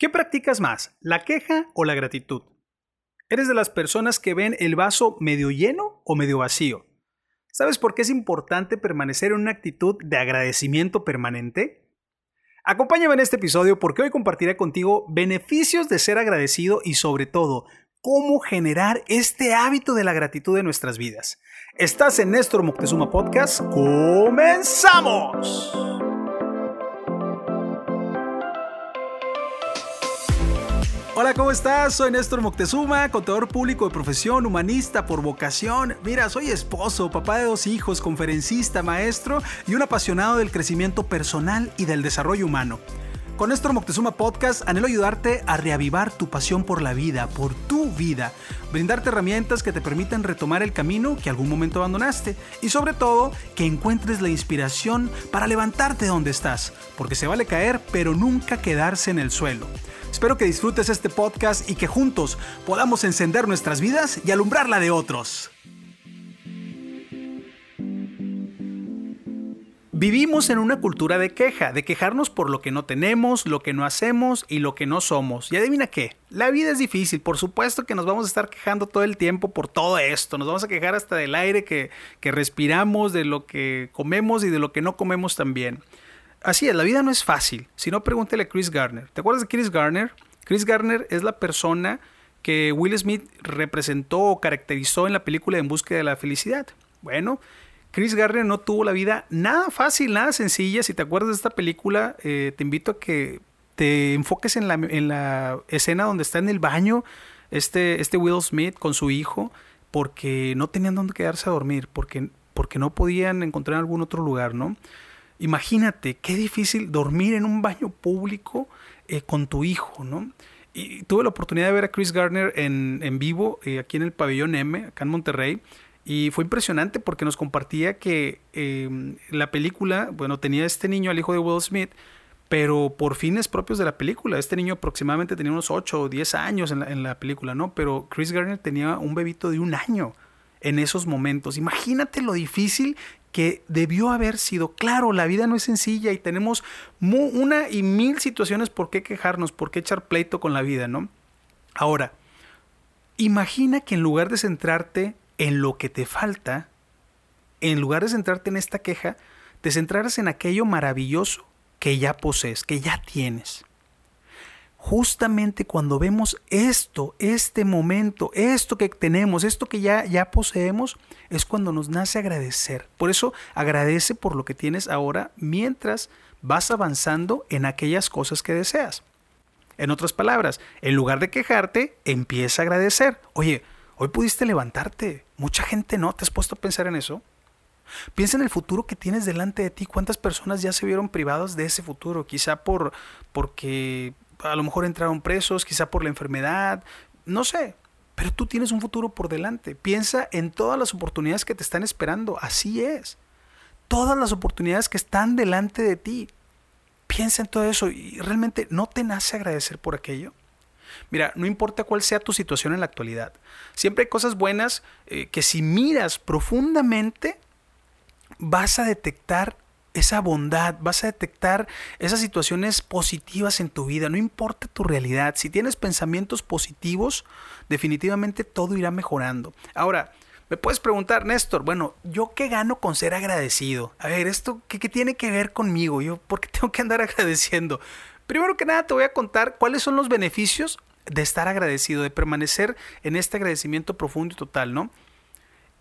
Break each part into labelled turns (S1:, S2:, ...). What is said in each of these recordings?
S1: ¿Qué practicas más, la queja o la gratitud? ¿Eres de las personas que ven el vaso medio lleno o medio vacío? ¿Sabes por qué es importante permanecer en una actitud de agradecimiento permanente? Acompáñame en este episodio porque hoy compartiré contigo beneficios de ser agradecido y sobre todo cómo generar este hábito de la gratitud en nuestras vidas. Estás en Néstor Moctezuma Podcast. ¡Comenzamos! Hola, ¿cómo estás? Soy Néstor Moctezuma, contador público de profesión, humanista por vocación. Mira, soy esposo, papá de dos hijos, conferencista, maestro y un apasionado del crecimiento personal y del desarrollo humano. Con Néstor Moctezuma Podcast anhelo ayudarte a reavivar tu pasión por la vida, por tu vida, brindarte herramientas que te permitan retomar el camino que algún momento abandonaste y sobre todo que encuentres la inspiración para levantarte donde estás, porque se vale caer pero nunca quedarse en el suelo. Espero que disfrutes este podcast y que juntos podamos encender nuestras vidas y alumbrar la de otros. Vivimos en una cultura de queja, de quejarnos por lo que no tenemos, lo que no hacemos y lo que no somos. Y adivina qué, la vida es difícil, por supuesto que nos vamos a estar quejando todo el tiempo por todo esto, nos vamos a quejar hasta del aire que, que respiramos, de lo que comemos y de lo que no comemos también. Así es, la vida no es fácil. Si no, pregúntele a Chris Garner. ¿Te acuerdas de Chris Garner? Chris Garner es la persona que Will Smith representó o caracterizó en la película En Búsqueda de la Felicidad. Bueno, Chris Garner no tuvo la vida nada fácil, nada sencilla. Si te acuerdas de esta película, eh, te invito a que te enfoques en la, en la, escena donde está en el baño este, este Will Smith con su hijo, porque no tenían dónde quedarse a dormir, porque, porque no podían encontrar algún otro lugar, ¿no? Imagínate, qué difícil dormir en un baño público eh, con tu hijo, ¿no? Y tuve la oportunidad de ver a Chris Garner en, vivo eh, aquí en el pabellón M, acá en Monterrey. Y fue impresionante porque nos compartía que em, la película, bueno, tenía este niño, al hijo de Will Smith, pero por fines propios de la película. Este niño aproximadamente tenía unos 8 o 10 años en la, en la película, ¿no? Pero Chris Garner tenía un bebito de un año en esos momentos. Imagínate lo difícil que debió haber sido. Claro, la vida no es sencilla y tenemos una y mil situaciones por qué quejarnos, por qué echar pleito con la vida, ¿no? Ahora, imagina que en lugar de centrarte en lo que te falta, en lugar de centrarte en esta queja, te centraras en aquello maravilloso que ya posees, que ya tienes justamente cuando vemos esto, este momento, esto que tenemos, esto que ya, ya poseemos, es cuando nos nace agradecer. Por eso agradece por lo que tienes ahora mientras vas avanzando en aquellas cosas que deseas. En otras palabras, en lugar de quejarte, empieza a agradecer. Oye, hoy pudiste levantarte. Mucha gente no. ¿Te has puesto a pensar en eso? Piensa en el futuro que tienes delante de ti. ¿Cuántas personas ya se vieron privados de ese futuro? Quizá por porque a lo mejor entraron presos, quizá por la enfermedad, no sé, pero tú tienes un futuro por delante. Piensa en todas las oportunidades que te están esperando, así es. Todas las oportunidades que están delante de ti. Piensa en todo eso y realmente no te nace agradecer por aquello. Mira, no importa cuál sea tu situación en la actualidad, siempre hay cosas buenas eh, que si miras profundamente vas a detectar esa bondad, vas a detectar esas situaciones positivas en tu vida, no importa tu realidad, si tienes pensamientos positivos, definitivamente todo irá mejorando. Ahora, me puedes preguntar, Néstor, bueno, ¿yo qué gano con ser agradecido? A ver, ¿esto qué, tiene que ver conmigo? ¿Yo por qué tengo que andar agradeciendo? Primero que nada te voy a contar cuáles son los beneficios de estar agradecido, de permanecer en este agradecimiento profundo y total, ¿no?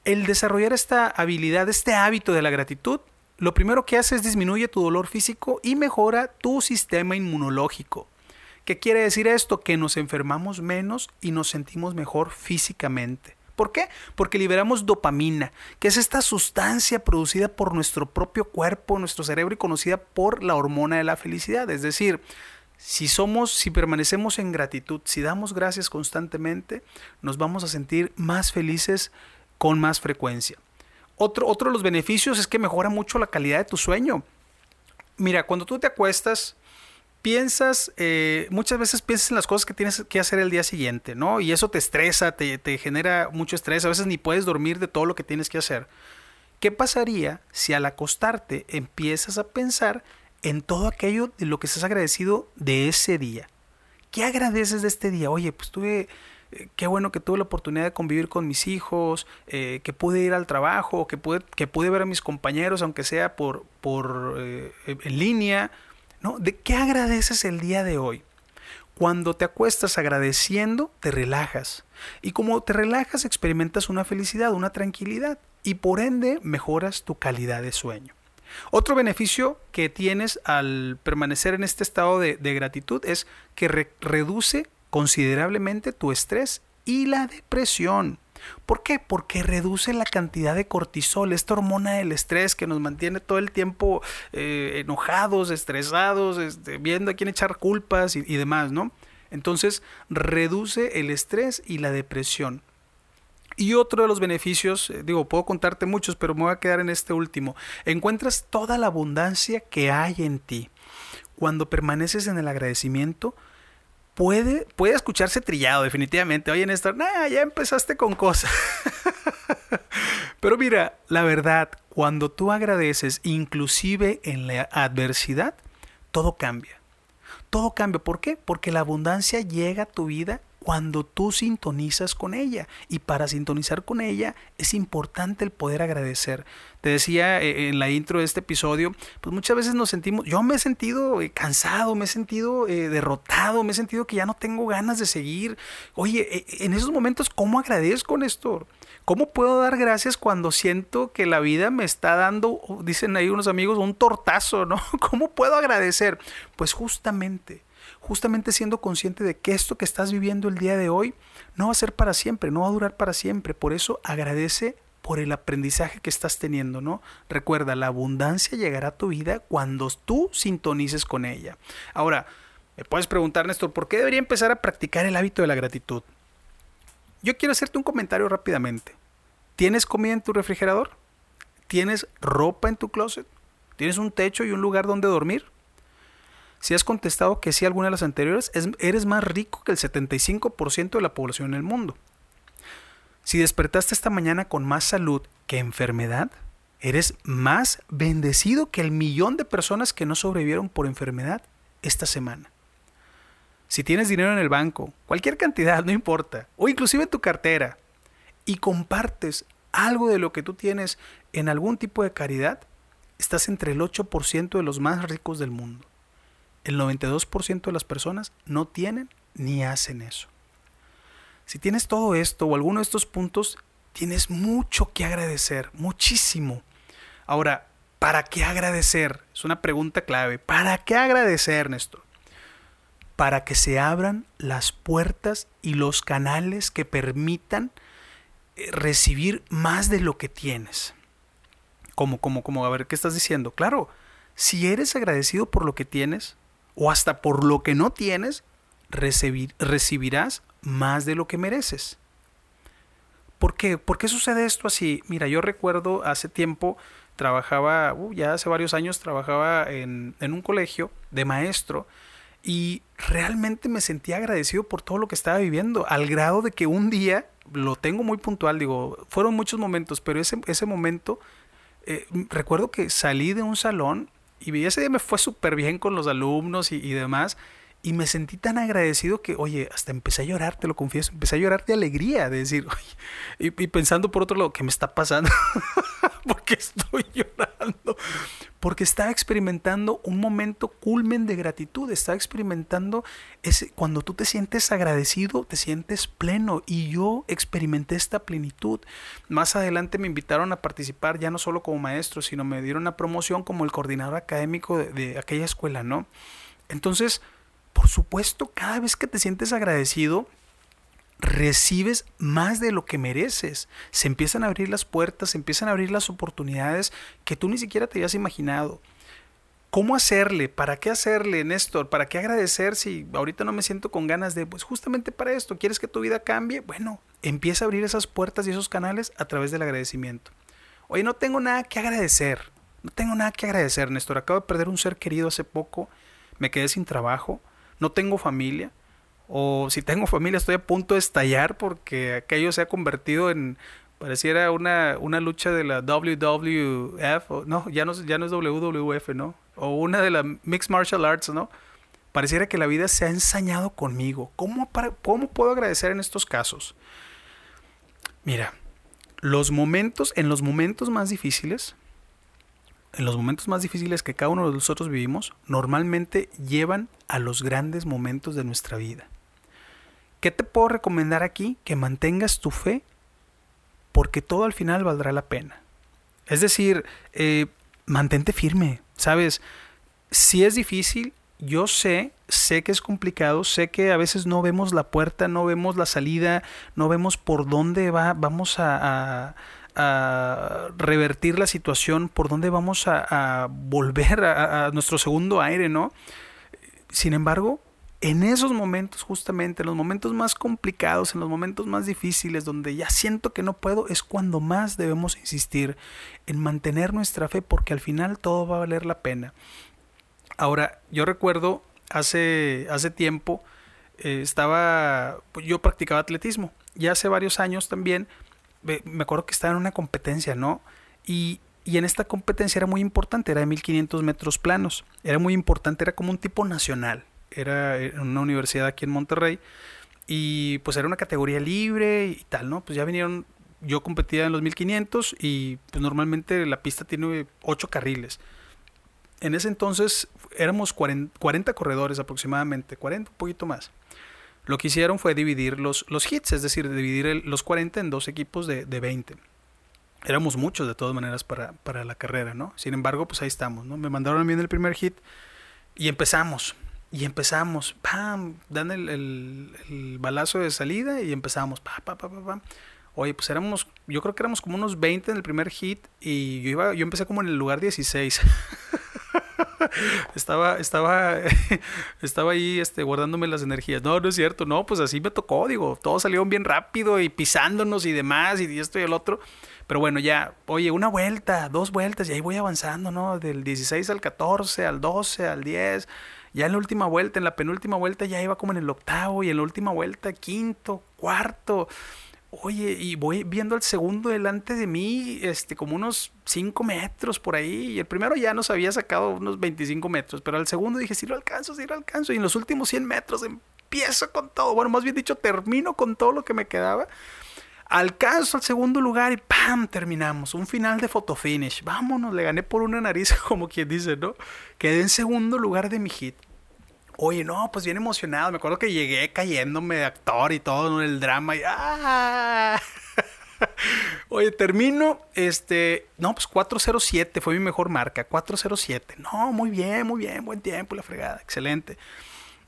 S1: El desarrollar esta habilidad, este hábito de la gratitud, lo primero que hace es disminuye tu dolor físico y mejora tu sistema inmunológico. ¿Qué quiere decir esto? Que nos enfermamos menos y nos sentimos mejor físicamente. ¿Por qué? Porque liberamos dopamina, que es esta sustancia producida por nuestro propio cuerpo, nuestro cerebro y conocida por la hormona de la felicidad. Es decir, si somos, si permanecemos en gratitud, si damos gracias constantemente, nos vamos a sentir más felices con más frecuencia. Otro, de los beneficios es que mejora mucho la calidad de tu sueño. Mira, cuando tú te acuestas, piensas, eh, muchas veces piensas en las cosas que tienes que hacer el día siguiente, ¿no? Y eso te estresa, te, te, genera mucho estrés, a veces ni puedes dormir de todo lo que tienes que hacer. ¿Qué pasaría si al acostarte empiezas a pensar en todo aquello de lo que estás agradecido de ese día? ¿Qué agradeces de este día? Oye, pues tuve, qué bueno que tuve la oportunidad de convivir con mis hijos, eh, que pude ir al trabajo, que pude, que pude ver a mis compañeros, aunque sea por, por eh, en línea. ¿no? ¿De qué agradeces el día de hoy? Cuando te acuestas agradeciendo, te relajas. Y como te relajas, experimentas una felicidad, una tranquilidad. Y por ende, mejoras tu calidad de sueño. Otro beneficio que tienes al permanecer en este estado de, gratitud es que reduce considerablemente tu estrés y la depresión. ¿Por qué? Porque reduce la cantidad de cortisol, esta hormona del estrés que nos mantiene todo el tiempo eh, enojados, estresados, este, viendo a quién echar culpas y, y demás, ¿no? Entonces reduce el estrés y la depresión. Y otro de los beneficios, eh, digo, puedo contarte muchos, pero me voy a quedar en este último. Encuentras toda la abundancia que hay en ti. Cuando permaneces en el agradecimiento, puede, puede escucharse trillado, definitivamente. Oye, Néstor, nah, ya empezaste con cosas. Pero mira, la verdad, cuando tú agradeces, inclusive en la adversidad, todo cambia. Todo cambia. ¿Por qué? Porque la abundancia llega a tu vida cuando tú sintonizas con ella. Y para sintonizar con ella es importante el poder agradecer. Te decía eh, en la intro de este episodio, pues muchas veces nos sentimos, yo me he sentido eh, cansado, me he sentido eh, derrotado, me he sentido que ya no tengo ganas de seguir. Oye, en esos momentos, ¿cómo agradezco, Néstor? ¿Cómo puedo dar gracias cuando siento que la vida me está dando, dicen ahí unos amigos, un tortazo, ¿no? ¿Cómo puedo agradecer? Pues justamente justamente siendo consciente de que esto que estás viviendo el día de hoy no va a ser para siempre, no va a durar para siempre. Por eso agradece por el aprendizaje que estás teniendo, ¿no? Recuerda, la abundancia llegará a tu vida cuando tú sintonices con ella. Ahora, me puedes preguntar, Néstor, ¿por qué debería empezar a practicar el hábito de la gratitud? Yo quiero hacerte un comentario rápidamente. ¿Tienes comida en tu refrigerador? ¿Tienes ropa en tu closet? ¿Tienes un techo y un lugar donde dormir? Si has contestado que sí a alguna de las anteriores, eres más rico que el 75% de la población en el mundo. Si despertaste esta mañana con más salud que enfermedad, eres más bendecido que el millón de personas que no sobrevivieron por enfermedad esta semana. Si tienes dinero en el banco, cualquier cantidad, no importa, o inclusive en tu cartera, y compartes algo de lo que tú tienes en algún tipo de caridad, estás entre el 8% de los más ricos del mundo el 92% de las personas no tienen ni hacen eso. Si tienes todo esto o alguno de estos puntos, tienes mucho que agradecer, muchísimo. Ahora, ¿para qué agradecer? Es una pregunta clave. ¿Para qué agradecer, Néstor? Para que se abran las puertas y los canales que permitan eh, recibir más de lo que tienes. Como, como, como, a ver, ¿qué estás diciendo? Claro, si eres agradecido por lo que tienes, o hasta por lo que no tienes, recibirás más de lo que mereces. ¿Por qué? ¿Por qué sucede esto así? Mira, yo recuerdo hace tiempo, trabajaba, uh, ya hace varios años, trabajaba en, un colegio de maestro y realmente me sentía agradecido por todo lo que estaba viviendo, al grado de que un día, lo tengo muy puntual, digo, fueron muchos momentos, pero ese, ese momento, eh, recuerdo que salí de un salón y ese día me fue súper bien con los alumnos y, demás. Y me sentí tan agradecido que, oye, hasta empecé a llorar, te lo confieso, empecé a llorar de alegría, de decir, oye, y, pensando por otro lado, ¿qué me está pasando? porque estoy llorando? Porque estaba experimentando un momento culmen de gratitud, estaba experimentando ese, cuando tú te sientes agradecido, te sientes pleno, y yo experimenté esta plenitud. Más adelante me invitaron a participar, ya no solo como maestro, sino me dieron una promoción como el coordinador académico de, de aquella escuela, ¿no? Entonces, por supuesto, cada vez que te sientes agradecido, recibes más de lo que mereces. Se empiezan a abrir las puertas, se empiezan a abrir las oportunidades que tú ni siquiera te habías imaginado. ¿Cómo hacerle? ¿Para qué hacerle, Néstor? ¿Para qué agradecer si ahorita no me siento con ganas de, pues justamente para esto, ¿quieres que tu vida cambie? Bueno, empieza a abrir esas puertas y esos canales a través del agradecimiento. Oye, no tengo nada que agradecer. No tengo nada que agradecer, Néstor. Acabo de perder un ser querido hace poco. Me quedé sin trabajo no tengo familia, o si tengo familia estoy a punto de estallar porque aquello se ha convertido en, pareciera una, una lucha de la WWF, no, ya no, ya no es WWF, ¿no? O una de la Mixed Martial Arts, ¿no? Pareciera que la vida se ha ensañado conmigo. ¿Cómo, ¿Cómo puedo agradecer en estos casos? Mira, los momentos, en los momentos más difíciles, en los momentos más difíciles que cada uno de nosotros vivimos, normalmente llevan a los grandes momentos de nuestra vida. ¿Qué te puedo recomendar aquí? Que mantengas tu fe porque todo al final valdrá la pena. Es decir, eh, mantente firme, ¿sabes? Si es difícil, yo sé, sé que es complicado, sé que a veces no vemos la puerta, no vemos la salida, no vemos por dónde va, vamos a, revertir la situación, por dónde vamos a, volver a, nuestro segundo aire, ¿no? Sin embargo, en esos momentos, justamente, en los momentos más complicados, en los momentos más difíciles, donde ya siento que no puedo, es cuando más debemos insistir en mantener nuestra fe, porque al final todo va a valer la pena. Ahora, yo recuerdo hace, hace tiempo, eh, estaba, pues, yo practicaba atletismo, y hace varios años también, me acuerdo que estaba en una competencia, ¿no? Y, y en esta competencia era muy importante, era de 1500 metros planos, era muy importante, era como un tipo nacional, era en una universidad aquí en Monterrey, y pues era una categoría libre y tal, ¿no? Pues ya vinieron, yo competía en los 1500 y pues normalmente la pista tiene 8 carriles en ese entonces éramos 40, corredores aproximadamente, 40, un poquito más. Lo que hicieron fue dividir los, los hits, es decir, dividir los 40 en dos equipos de, de 20. Éramos muchos de todas maneras para, para, la carrera, ¿no? Sin embargo, pues ahí estamos, ¿no? Me mandaron a mí en el primer hit y empezamos. Y empezamos, ¡pam! Dan el, el, balazo de salida y empezamos, ¡pam, pam, pam, pam! Oye, pues éramos, yo creo que éramos como unos 20 en el primer hit y yo iba, yo empecé como en el lugar 16. estaba, estaba, estaba ahí este, guardándome las energías. No, no es cierto, no, pues así me tocó, digo, todos salieron bien rápido y pisándonos y demás, y esto y el otro. Pero bueno, ya, oye, una vuelta, dos vueltas, y ahí voy avanzando, ¿no? Del 16 al 14, al 12, al 10. Ya en la última vuelta, en la penúltima vuelta, ya iba como en el octavo, y en la última vuelta, quinto, cuarto. Oye, y voy viendo al segundo delante de mí, este, como unos 5 metros por ahí. Y el primero ya nos había sacado unos 25 metros, pero al segundo dije, sí lo alcanzo, sí lo alcanzo. Y en los últimos 100 metros empiezo con todo. Bueno, más bien dicho, termino con todo lo que me quedaba. Alcanzo al segundo lugar y ¡pam! Terminamos. Un final de fotofinish. Vámonos, le gané por una nariz, como quien dice, ¿no? Quedé en segundo lugar de mi hit. Oye, no, pues bien emocionado. Me acuerdo que llegué cayéndome de actor y todo, en el drama. Y, ¡ah! Oye, termino, este, no, pues 407 fue mi mejor marca, 407. No, muy bien, muy bien, buen tiempo, la fregada, excelente.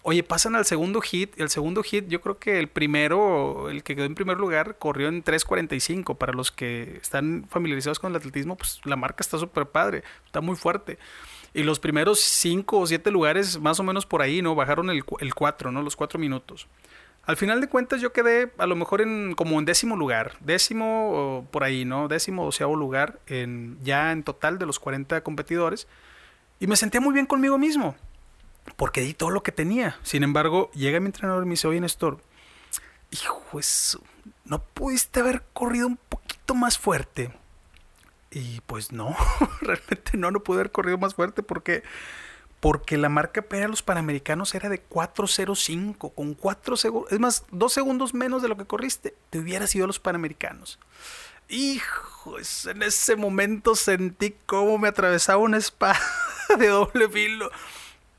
S1: Oye, pasan al segundo hit. El segundo hit, yo creo que el primero, el que quedó en primer lugar, corrió en 3.45. Para los que están familiarizados con el atletismo, pues la marca está súper padre, está muy fuerte. Y los primeros cinco o siete lugares, más o menos por ahí, ¿no? Bajaron el, cuatro, ¿no? Los cuatro minutos. Al final de cuentas yo quedé a lo mejor en como en décimo lugar, décimo por ahí, ¿no? Décimo doceavo lugar en, ya en total de los 40 competidores. Y me sentía muy bien conmigo mismo, porque di todo lo que tenía. Sin embargo, llega mi entrenador y me dice, oye Néstor, hijo, eso, ¿no pudiste haber corrido un poquito más fuerte? Y pues no, realmente no, no pude haber corrido más fuerte porque, porque la marca para los Panamericanos era de 4.05, con 4 segundos, es más, 2 segundos menos de lo que corriste, te hubieras ido a los Panamericanos. Hijo, en ese momento sentí cómo me atravesaba una espada de doble filo.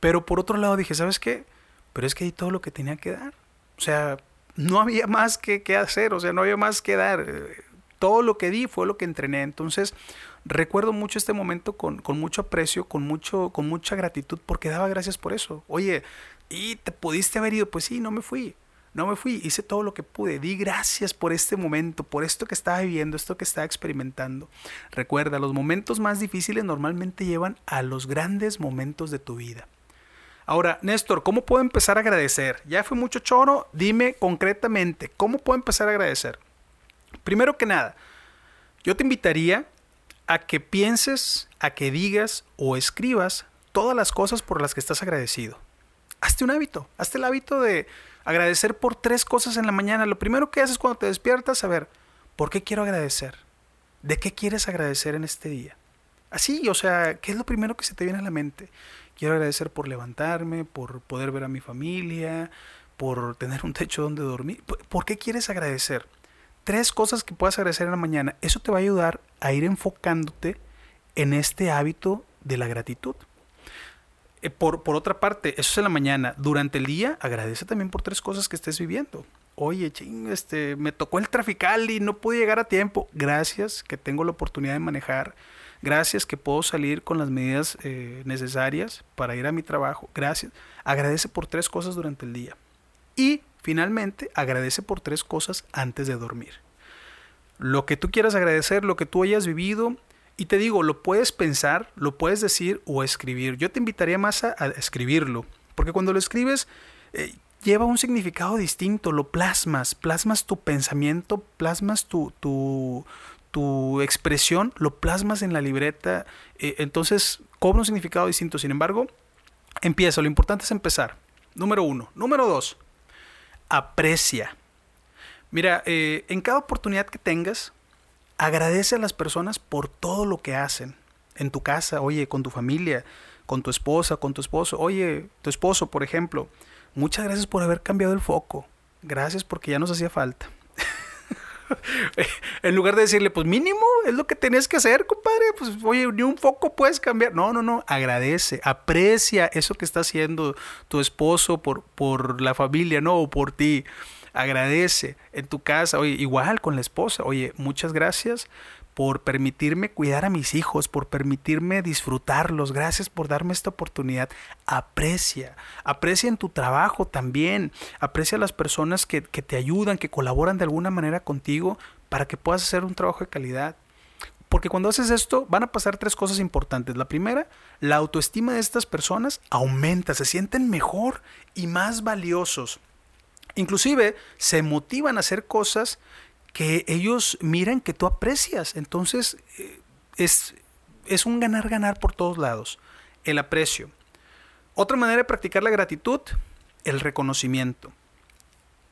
S1: Pero por otro lado dije, ¿sabes qué? Pero es que hay todo lo que tenía que dar. O sea, no había más que, que hacer, o sea, no había más que dar todo lo que di fue lo que entrené. Entonces, recuerdo mucho este momento con, mucho aprecio, con, mucho, con mucha gratitud, porque daba gracias por eso. Oye, ¿y te pudiste haber ido? Pues sí, no me fui. No me fui, hice todo lo que pude, di gracias por este momento, por esto que estaba viviendo, esto que estaba experimentando. Recuerda, los momentos más difíciles normalmente llevan a los grandes momentos de tu vida. Ahora, Néstor, ¿cómo puedo empezar a agradecer? Ya fue mucho choro, dime concretamente, ¿cómo puedo empezar a agradecer? Primero que nada, yo te invitaría a que pienses, a que digas o escribas todas las cosas por las que estás agradecido. Hazte un hábito, hazte el hábito de agradecer por tres cosas en la mañana. Lo primero que haces cuando te despiertas, a ver, ¿por qué quiero agradecer? ¿De qué quieres agradecer en este día? Así, o sea, ¿qué es lo primero que se te viene a la mente? quiero agradecer por levantarme, por poder ver a mi familia, por tener un techo donde dormir. ¿Por qué quieres agradecer? Tres cosas que puedas agradecer en la mañana. Eso te va a ayudar a ir enfocándote en este hábito de la gratitud. Eh, por, por, otra parte, eso es en la mañana. Durante el día, agradece también por tres cosas que estés viviendo. Oye, ching, este, me tocó el trafical y no pude llegar a tiempo. Gracias que tengo la oportunidad de manejar. Gracias que puedo salir con las medidas eh, necesarias para ir a mi trabajo. Gracias. Agradece por tres cosas durante el día. Y finalmente, agradece por tres cosas antes de dormir. Lo que tú quieras agradecer, lo que tú hayas vivido, y te digo, lo puedes pensar, lo puedes decir o escribir. Yo te invitaría más a, escribirlo, porque cuando lo escribes eh, lleva un significado distinto, lo plasmas, plasmas tu pensamiento, plasmas tu, tu, tu expresión, lo plasmas en la libreta, eh, entonces cobra un significado distinto. Sin embargo, empieza, lo importante es empezar. Número uno. Número dos, aprecia. Mira, eh, en cada oportunidad que tengas, Agradece a las personas por todo lo que hacen. En tu casa, oye, con tu familia, con tu esposa, con tu esposo. Oye, tu esposo, por ejemplo, muchas gracias por haber cambiado el foco. Gracias porque ya nos hacía falta. en lugar de decirle, pues mínimo, es lo que tenías que hacer, compadre. Pues oye, ni un foco puedes cambiar. No, no, no. Agradece, aprecia eso que está haciendo tu esposo por, por la familia, no, o por ti agradece en tu casa, oye, igual con la esposa, oye, muchas gracias por permitirme cuidar a mis hijos, por permitirme disfrutarlos, gracias por darme esta oportunidad. Aprecia, aprecia en tu trabajo también, aprecia a las personas que, que te ayudan, que colaboran de alguna manera contigo para que puedas hacer un trabajo de calidad. Porque cuando haces esto van a pasar tres cosas importantes. La primera, la autoestima de estas personas aumenta, se sienten mejor y más valiosos. Inclusive se motivan a hacer cosas que ellos miran que tú aprecias. Entonces eh, es, es un ganar-ganar por todos lados. El aprecio. Otra manera de practicar la gratitud, el reconocimiento.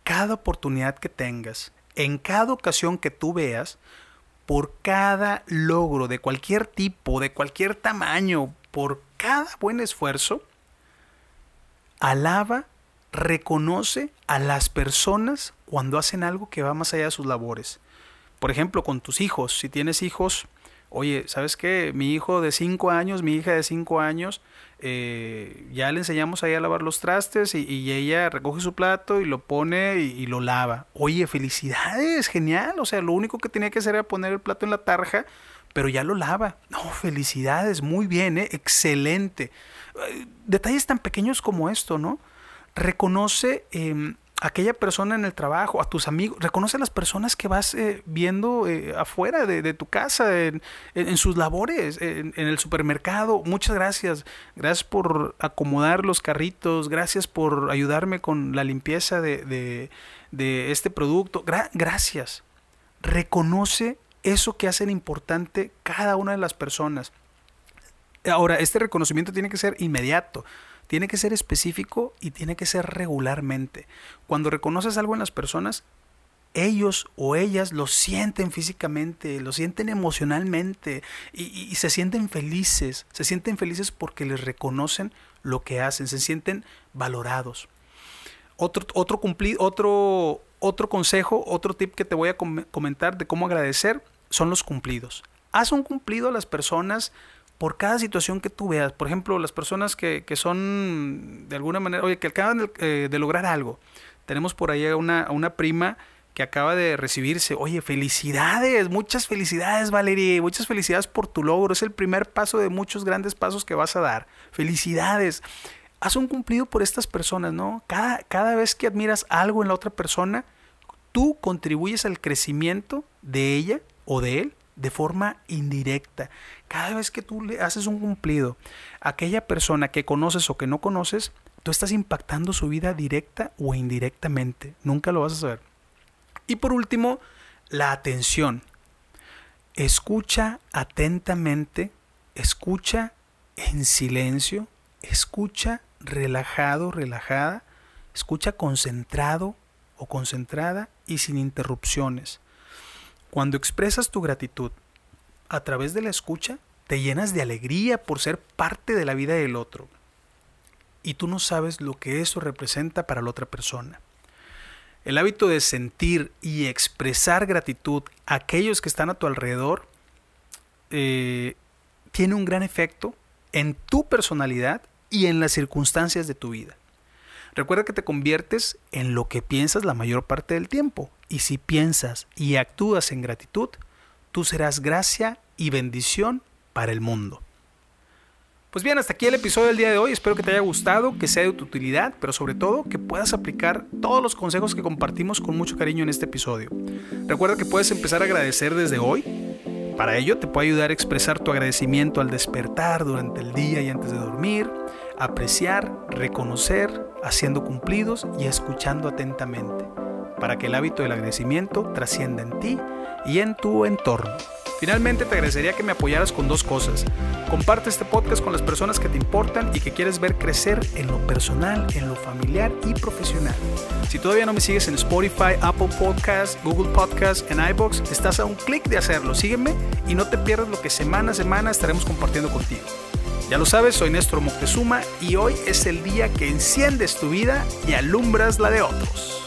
S1: Cada oportunidad que tengas, en cada ocasión que tú veas, por cada logro de cualquier tipo, de cualquier tamaño, por cada buen esfuerzo, alaba reconoce a las personas cuando hacen algo que va más allá de sus labores. Por ejemplo, con tus hijos. Si tienes hijos, oye, ¿sabes qué? Mi hijo de 5 años, mi hija de 5 años, eh, ya le enseñamos ahí a lavar los trastes y, ella recoge su plato y lo pone y, lo lava. Oye, felicidades, genial. O sea, lo único que tenía que hacer era poner el plato en la tarja, pero ya lo lava. No, felicidades, muy bien, ¿eh? excelente. Eh, detalles tan pequeños como esto, ¿no? reconoce eh, aquella persona en el trabajo, a tus amigos, reconoce a las personas que vas eh, viendo eh, afuera de, tu casa, en, sus labores, en, el supermercado. Muchas gracias. Gracias por acomodar los carritos, gracias por ayudarme con la limpieza de, este producto. gracias. Reconoce eso que hacen importante cada una de las personas. Ahora, este reconocimiento tiene que ser inmediato. Tiene que ser específico y tiene que ser regularmente. Cuando reconoces algo en las personas, ellos o ellas lo sienten físicamente, lo sienten emocionalmente y, se sienten felices. Se sienten felices porque les reconocen lo que hacen, se sienten valorados. Otro, otro, otro, otro consejo, otro tip que te voy a comentar de cómo agradecer son los cumplidos. Haz un cumplido a las personas por cada situación que tú veas. Por ejemplo, las personas que, son de alguna manera, oye, que acaban de, eh, lograr algo. Tenemos por ahí a una, una prima que acaba de recibirse. Oye, felicidades, muchas felicidades, Valerie, muchas felicidades por tu logro. Es el primer paso de muchos grandes pasos que vas a dar. Felicidades. Haz un cumplido por estas personas, ¿no? Cada, cada vez que admiras algo en la otra persona, tú contribuyes al crecimiento de ella o de él de forma indirecta. Cada vez que tú le haces un cumplido a aquella persona que conoces o que no conoces, tú estás impactando su vida directa o indirectamente. Nunca lo vas a saber. Y por último, la atención. Escucha atentamente, escucha en silencio, escucha relajado, relajada, escucha concentrado o concentrada y sin interrupciones. Cuando expresas tu gratitud a través de la escucha, te llenas de alegría por ser parte de la vida del otro. y tú no sabes lo que eso representa para la otra persona. El hábito de sentir y expresar gratitud a aquellos que están a tu alrededor eh, tiene un gran efecto en tu personalidad y en las circunstancias de tu vida. Recuerda que te conviertes en lo que piensas la mayor parte del tiempo. Y si piensas y actúas en gratitud, tú serás gracia y bendición para el mundo. Pues bien, hasta aquí el episodio del día de hoy. Espero que te haya gustado, que sea de tu utilidad, pero sobre todo que puedas aplicar todos los consejos que compartimos con mucho cariño en este episodio. Recuerda que puedes empezar a agradecer desde hoy. Para ello te puede ayudar a expresar tu agradecimiento al despertar durante el día y antes de dormir, apreciar, reconocer, haciendo cumplidos y escuchando atentamente, para que el hábito del agradecimiento trascienda en ti y en tu entorno. Finalmente te agradecería que me apoyaras con dos cosas. Comparte este podcast con las personas que te importan y que quieres ver crecer en lo personal, en lo familiar y profesional. Si todavía no me sigues en Spotify, Apple Podcasts, Google Podcasts, en iBox, estás a un clic de hacerlo. Sígueme y no te pierdas lo que semana a semana estaremos compartiendo contigo. Ya lo sabes, soy Néstor Moctezuma y hoy es el día que enciendes tu vida y alumbras la de otros.